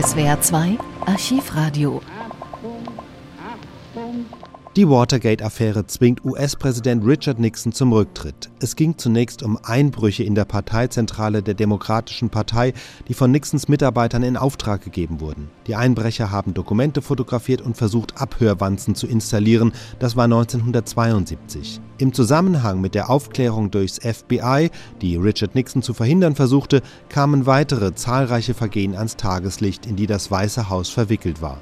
SWR 2 Archivradio. Die Watergate-Affäre zwingt US-Präsident Richard Nixon zum Rücktritt. Es ging zunächst um Einbrüche in der Parteizentrale der Demokratischen Partei, die von Nixons Mitarbeitern in Auftrag gegeben wurden. Die Einbrecher haben Dokumente fotografiert und versucht, Abhörwanzen zu installieren. Das war 1972. Im Zusammenhang mit der Aufklärung durchs FBI, die Richard Nixon zu verhindern versuchte, kamen weitere zahlreiche Vergehen ans Tageslicht, in die das Weiße Haus verwickelt war.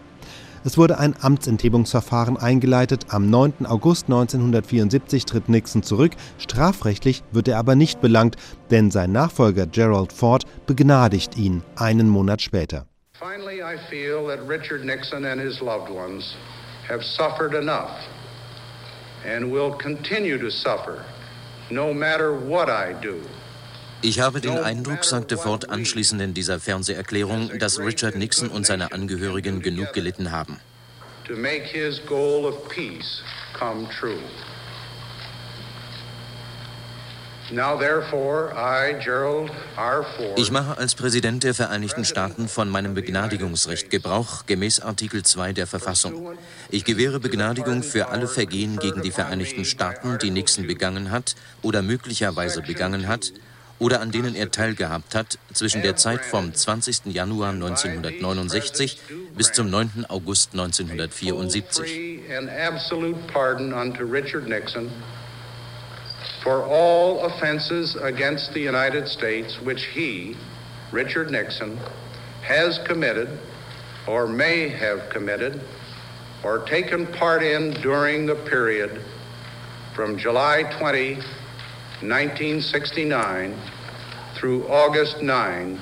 Es wurde ein Amtsenthebungsverfahren eingeleitet. Am 9. August 1974 tritt Nixon zurück. Strafrechtlich wird er aber nicht belangt, denn sein Nachfolger Gerald Ford begnadigt ihn einen Monat später. Finally, I feel that Richard Nixon and his loved ones have suffered enough and will continue to suffer no matter what I do. Ich habe den Eindruck, sagte Ford anschließend in dieser Fernseherklärung, dass Richard Nixon und seine Angehörigen genug gelitten haben. Ich mache als Präsident der Vereinigten Staaten von meinem Begnadigungsrecht Gebrauch gemäß Artikel 2 der Verfassung. Ich gewähre Begnadigung für alle Vergehen gegen die Vereinigten Staaten, die Nixon begangen hat oder möglicherweise begangen hat, oder an denen er teilgehabt hat zwischen der Zeit vom 20. Januar 1969 bis zum 9. August 1974. For all offenses against the United States which he, Richard Nixon, has committed or may have committed or taken part in during the period from July 20 1969 through August 9,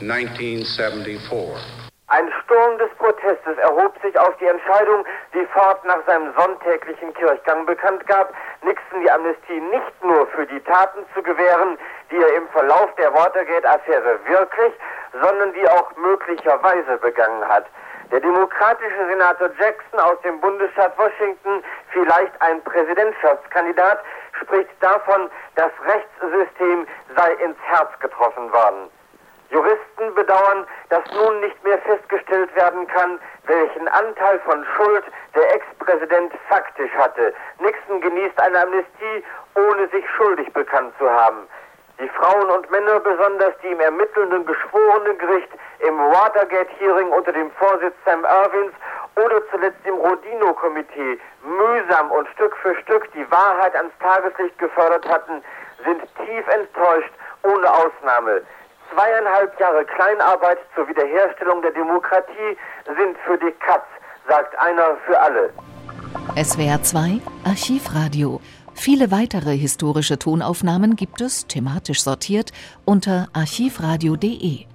1974. Ein Sturm des Protestes erhob sich auf die Entscheidung, die Ford nach seinem sonntäglichen Kirchgang bekannt gab, Nixon die Amnestie nicht nur für die Taten zu gewähren, die er im Verlauf der Watergate-Affäre wirklich, sondern die auch möglicherweise begangen hat. Der demokratische Senator Jackson aus dem Bundesstaat Washington, vielleicht ein Präsidentschaftskandidat, spricht davon, das Rechtssystem sei ins Herz getroffen worden. Juristen bedauern, dass nun nicht mehr festgestellt werden kann, welchen Anteil von Schuld der Ex-Präsident faktisch hatte. Nixon genießt eine Amnestie, ohne sich schuldig bekannt zu haben. Die Frauen und Männer, besonders die im ermittelnden Geschworenengericht, im Watergate-Hearing unter dem Vorsitz Sam Irwins oder zuletzt im Rodino-Komitee mühsam und Stück für Stück die Wahrheit ans Tageslicht gefördert hatten, sind tief enttäuscht, ohne Ausnahme. Zweieinhalb Jahre Kleinarbeit zur Wiederherstellung der Demokratie sind für die Katz, sagt einer für alle. SWR 2 Archivradio. Viele weitere historische Tonaufnahmen gibt es, thematisch sortiert, unter archivradio.de.